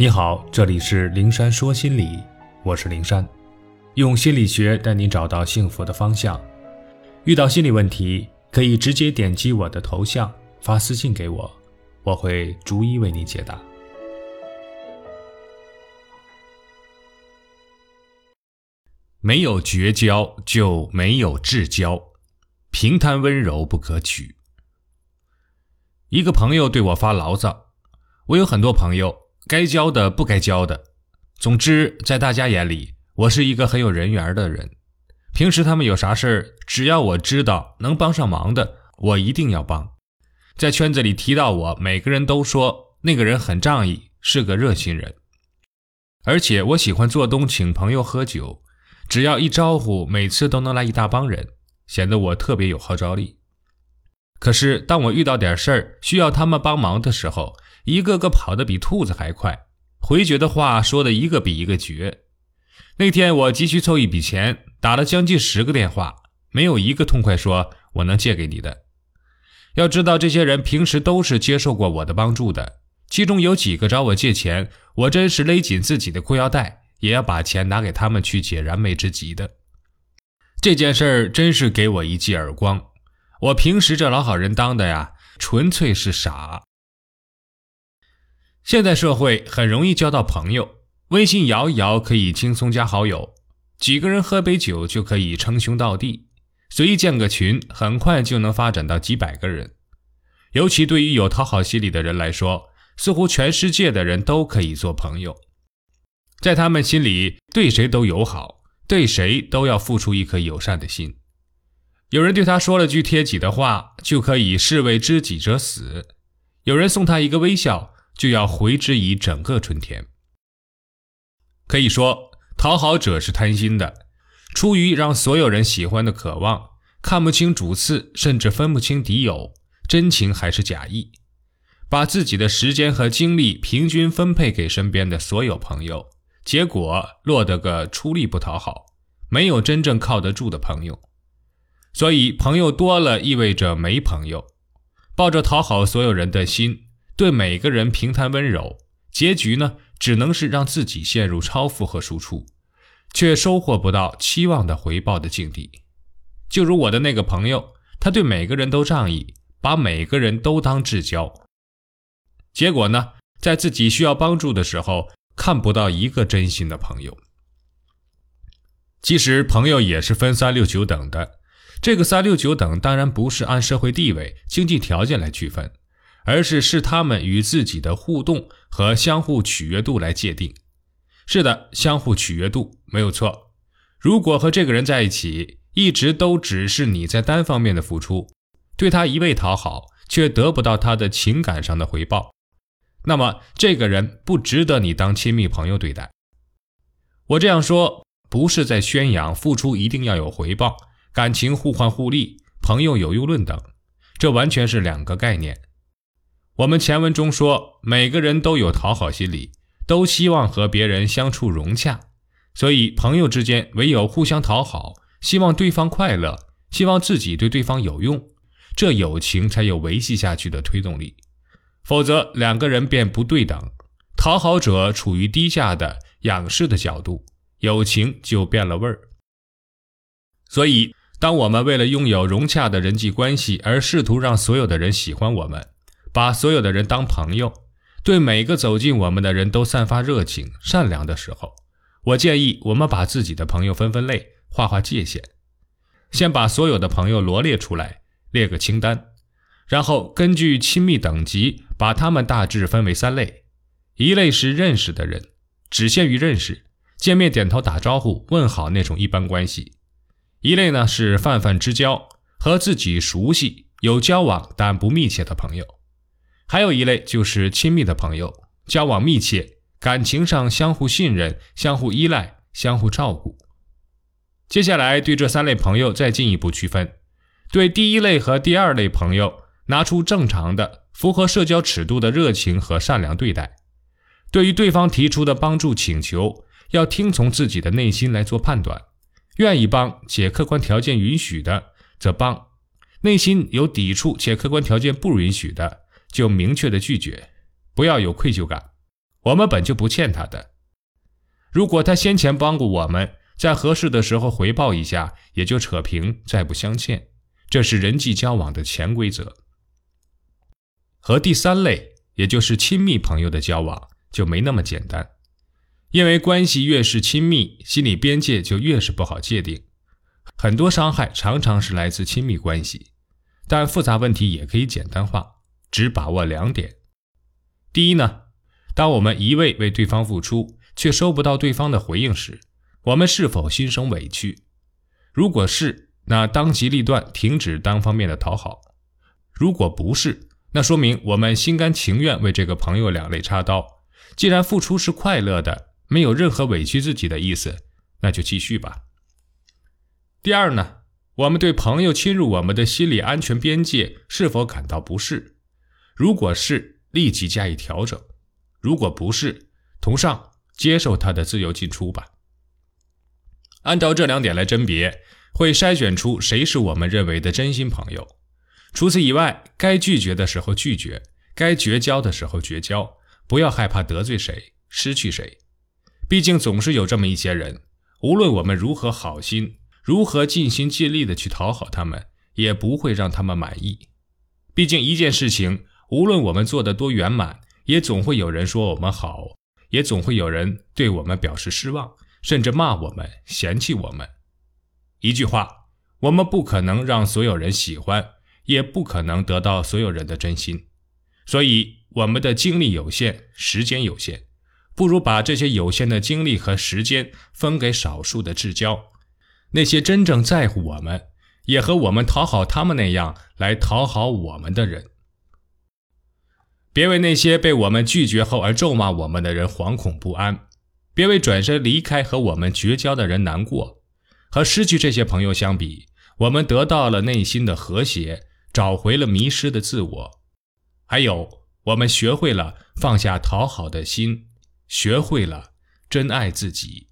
你好，这里是灵山说心理，我是灵山，用心理学带你找到幸福的方向。遇到心理问题，可以直接点击我的头像发私信给我，我会逐一为你解答。没有绝交就没有至交，平摊温柔不可取。一个朋友对我发牢骚，我有很多朋友。该交的不该交的，总之，在大家眼里，我是一个很有人缘的人。平时他们有啥事儿，只要我知道能帮上忙的，我一定要帮。在圈子里提到我，每个人都说那个人很仗义，是个热心人。而且我喜欢做东请朋友喝酒，只要一招呼，每次都能来一大帮人，显得我特别有号召力。可是当我遇到点事儿需要他们帮忙的时候，一个个跑得比兔子还快，回绝的话说的一个比一个绝。那天我急需凑一笔钱，打了将近十个电话，没有一个痛快说我能借给你的。要知道，这些人平时都是接受过我的帮助的，其中有几个找我借钱，我真是勒紧自己的裤腰带，也要把钱拿给他们去解燃眉之急的。这件事儿真是给我一记耳光。我平时这老好人当的呀，纯粹是傻。现在社会很容易交到朋友，微信摇一摇可以轻松加好友，几个人喝杯酒就可以称兄道弟，随意建个群，很快就能发展到几百个人。尤其对于有讨好心理的人来说，似乎全世界的人都可以做朋友，在他们心里，对谁都友好，对谁都要付出一颗友善的心。有人对他说了句贴己的话，就可以视为知己者死；有人送他一个微笑。就要回之以整个春天。可以说，讨好者是贪心的，出于让所有人喜欢的渴望，看不清主次，甚至分不清敌友，真情还是假意，把自己的时间和精力平均分配给身边的所有朋友，结果落得个出力不讨好，没有真正靠得住的朋友。所以，朋友多了意味着没朋友，抱着讨好所有人的心。对每个人平摊温柔，结局呢，只能是让自己陷入超负荷输出，却收获不到期望的回报的境地。就如我的那个朋友，他对每个人都仗义，把每个人都当至交，结果呢，在自己需要帮助的时候，看不到一个真心的朋友。其实朋友也是分三六九等的，这个三六九等当然不是按社会地位、经济条件来区分。而是视他们与自己的互动和相互取悦度来界定。是的，相互取悦度没有错。如果和这个人在一起，一直都只是你在单方面的付出，对他一味讨好，却得不到他的情感上的回报，那么这个人不值得你当亲密朋友对待。我这样说，不是在宣扬付出一定要有回报，感情互换互利，朋友有用论等，这完全是两个概念。我们前文中说，每个人都有讨好心理，都希望和别人相处融洽，所以朋友之间唯有互相讨好，希望对方快乐，希望自己对对方有用，这友情才有维系下去的推动力。否则，两个人便不对等，讨好者处于低下的仰视的角度，友情就变了味儿。所以，当我们为了拥有融洽的人际关系而试图让所有的人喜欢我们，把所有的人当朋友，对每个走进我们的人都散发热情、善良的时候，我建议我们把自己的朋友分分类，划划界限。先把所有的朋友罗列出来，列个清单，然后根据亲密等级，把他们大致分为三类：一类是认识的人，只限于认识，见面点头打招呼、问好那种一般关系；一类呢是泛泛之交，和自己熟悉、有交往但不密切的朋友。还有一类就是亲密的朋友，交往密切，感情上相互信任、相互依赖、相互照顾。接下来对这三类朋友再进一步区分，对第一类和第二类朋友，拿出正常的、符合社交尺度的热情和善良对待。对于对方提出的帮助请求，要听从自己的内心来做判断，愿意帮且客观条件允许的，则帮；内心有抵触且客观条件不允许的。就明确的拒绝，不要有愧疚感。我们本就不欠他的。如果他先前帮过我们，在合适的时候回报一下，也就扯平，再不相欠。这是人际交往的潜规则。和第三类，也就是亲密朋友的交往，就没那么简单。因为关系越是亲密，心理边界就越是不好界定。很多伤害常常是来自亲密关系，但复杂问题也可以简单化，只把握两点。第一呢，当我们一味为对方付出，却收不到对方的回应时，我们是否心生委屈？如果是，那当机立断停止单方面的讨好；如果不是，那说明我们心甘情愿为这个朋友两肋插刀。既然付出是快乐的，没有任何委屈自己的意思，那就继续吧。第二呢，我们对朋友侵入我们的心理安全边界是否感到不适？如果是，立即加以调整；如果不是，同上接受他的自由进出吧。按照这两点来甄别，会筛选出谁是我们认为的真心朋友。除此以外，该拒绝的时候拒绝，该绝交的时候绝交，不要害怕得罪谁、失去谁。毕竟总是有这么一些人，无论我们如何好心、如何尽心尽力的去讨好他们，也不会让他们满意。毕竟一件事情，无论我们做的多圆满，也总会有人说我们好，也总会有人对我们表示失望。甚至骂我们、嫌弃我们。一句话，我们不可能让所有人喜欢，也不可能得到所有人的真心。所以，我们的精力有限，时间有限，不如把这些有限的精力和时间分给少数的至交，那些真正在乎我们，也和我们讨好他们那样来讨好我们的人。别为那些被我们拒绝后而咒骂我们的人惶恐不安。别为转身离开和我们绝交的人难过，和失去这些朋友相比，我们得到了内心的和谐，找回了迷失的自我，还有我们学会了放下讨好的心，学会了真爱自己。